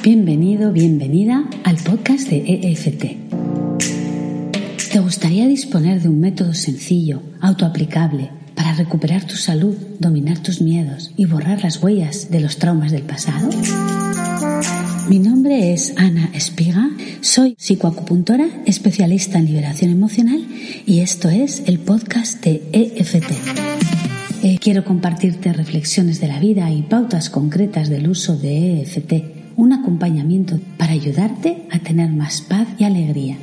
Bienvenido, bienvenida al podcast de EFT. ¿Te gustaría disponer de un método sencillo, autoaplicable, para recuperar tu salud, dominar tus miedos y borrar las huellas de los traumas del pasado? Mi nombre es Ana Espiga, soy psicoacupuntora, especialista en liberación emocional y esto es el podcast de EFT. Eh, quiero compartirte reflexiones de la vida y pautas concretas del uso de EFT un acompañamiento para ayudarte a tener más paz y alegría.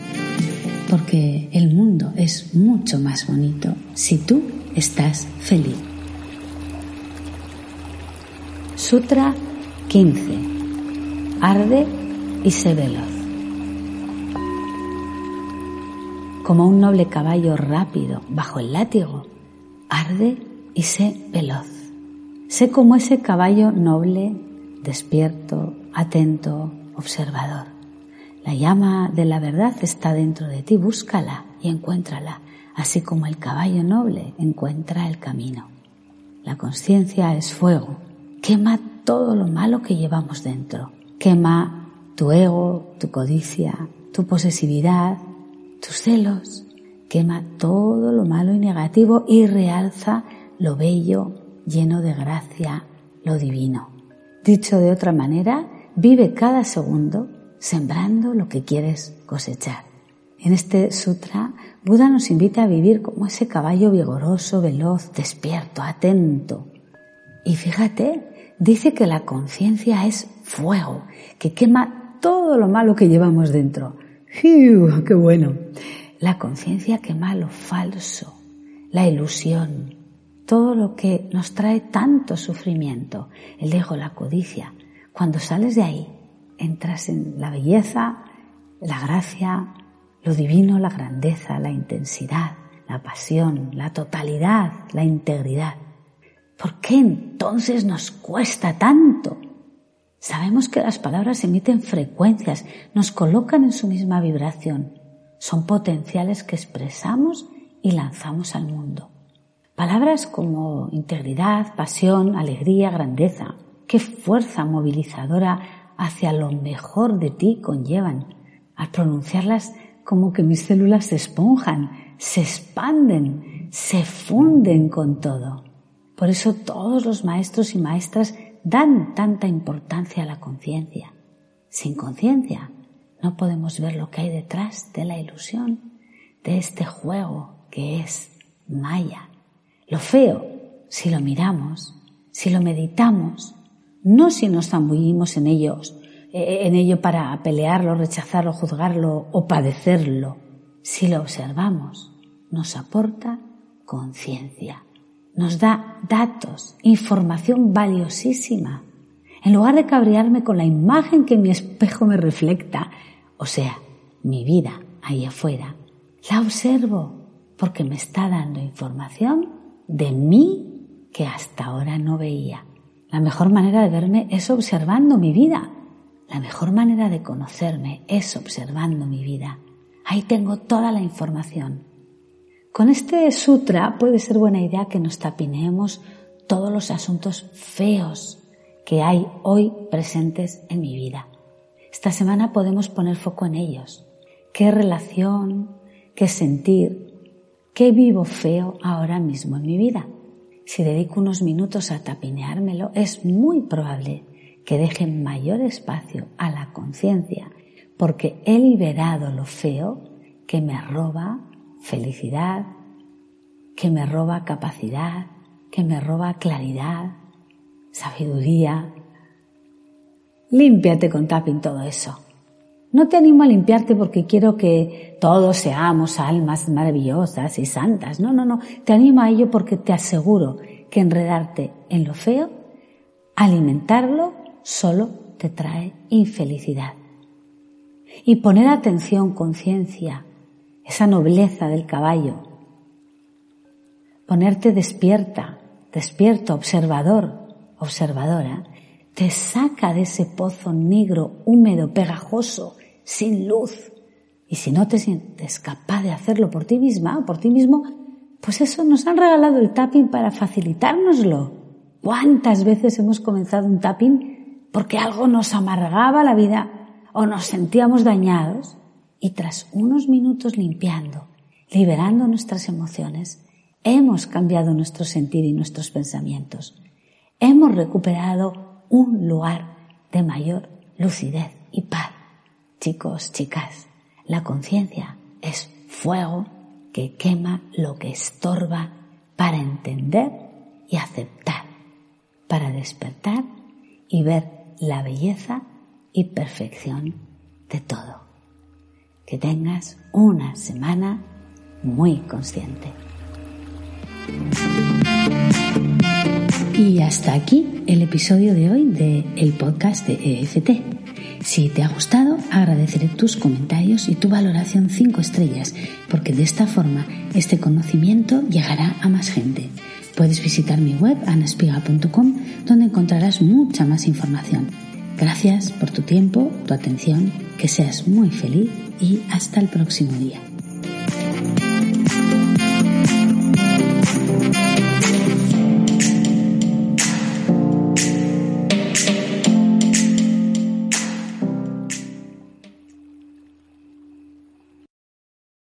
Porque el mundo es mucho más bonito si tú estás feliz. Sutra 15. Arde y sé veloz. Como un noble caballo rápido bajo el látigo, arde y sé veloz. Sé como ese caballo noble, despierto, atento, observador. La llama de la verdad está dentro de ti, búscala y encuéntrala, así como el caballo noble encuentra el camino. La conciencia es fuego, quema todo lo malo que llevamos dentro, quema tu ego, tu codicia, tu posesividad, tus celos, quema todo lo malo y negativo y realza lo bello, lleno de gracia, lo divino. Dicho de otra manera, Vive cada segundo sembrando lo que quieres cosechar. En este sutra, Buda nos invita a vivir como ese caballo vigoroso, veloz, despierto, atento. Y fíjate, dice que la conciencia es fuego, que quema todo lo malo que llevamos dentro. ¡Qué bueno! La conciencia quema lo falso, la ilusión, todo lo que nos trae tanto sufrimiento, el ego, la codicia, cuando sales de ahí, entras en la belleza, la gracia, lo divino, la grandeza, la intensidad, la pasión, la totalidad, la integridad. ¿Por qué entonces nos cuesta tanto? Sabemos que las palabras emiten frecuencias, nos colocan en su misma vibración. Son potenciales que expresamos y lanzamos al mundo. Palabras como integridad, pasión, alegría, grandeza, qué fuerza movilizadora hacia lo mejor de ti conllevan. Al pronunciarlas como que mis células se esponjan, se expanden, se funden con todo. Por eso todos los maestros y maestras dan tanta importancia a la conciencia. Sin conciencia no podemos ver lo que hay detrás de la ilusión, de este juego que es Maya. Lo feo, si lo miramos, si lo meditamos, no si nos zambullimos en ellos, eh, en ello para pelearlo, rechazarlo, juzgarlo o padecerlo. Si lo observamos, nos aporta conciencia, nos da datos, información valiosísima. En lugar de cabrearme con la imagen que mi espejo me reflecta, o sea, mi vida ahí afuera, la observo porque me está dando información de mí que hasta ahora no veía. La mejor manera de verme es observando mi vida. La mejor manera de conocerme es observando mi vida. Ahí tengo toda la información. Con este sutra puede ser buena idea que nos tapineemos todos los asuntos feos que hay hoy presentes en mi vida. Esta semana podemos poner foco en ellos. ¿Qué relación, qué sentir, qué vivo feo ahora mismo en mi vida? Si dedico unos minutos a tapineármelo, es muy probable que deje mayor espacio a la conciencia, porque he liberado lo feo que me roba felicidad, que me roba capacidad, que me roba claridad, sabiduría. Límpiate con tapping todo eso. No te animo a limpiarte porque quiero que todos seamos almas maravillosas y santas. No, no, no. Te animo a ello porque te aseguro que enredarte en lo feo, alimentarlo solo te trae infelicidad. Y poner atención, conciencia, esa nobleza del caballo, ponerte despierta, despierto, observador, observadora, te saca de ese pozo negro, húmedo, pegajoso, sin luz. Y si no te sientes capaz de hacerlo por ti misma o por ti mismo, pues eso nos han regalado el tapping para facilitárnoslo. ¿Cuántas veces hemos comenzado un tapping porque algo nos amargaba la vida o nos sentíamos dañados? Y tras unos minutos limpiando, liberando nuestras emociones, hemos cambiado nuestro sentir y nuestros pensamientos. Hemos recuperado un lugar de mayor lucidez y paz. Chicos, chicas, la conciencia es fuego que quema lo que estorba para entender y aceptar, para despertar y ver la belleza y perfección de todo. Que tengas una semana muy consciente. Y hasta aquí el episodio de hoy de el podcast de EFT. Si te ha gustado, agradeceré tus comentarios y tu valoración 5 estrellas, porque de esta forma este conocimiento llegará a más gente. Puedes visitar mi web anaspiga.com donde encontrarás mucha más información. Gracias por tu tiempo, tu atención, que seas muy feliz y hasta el próximo día.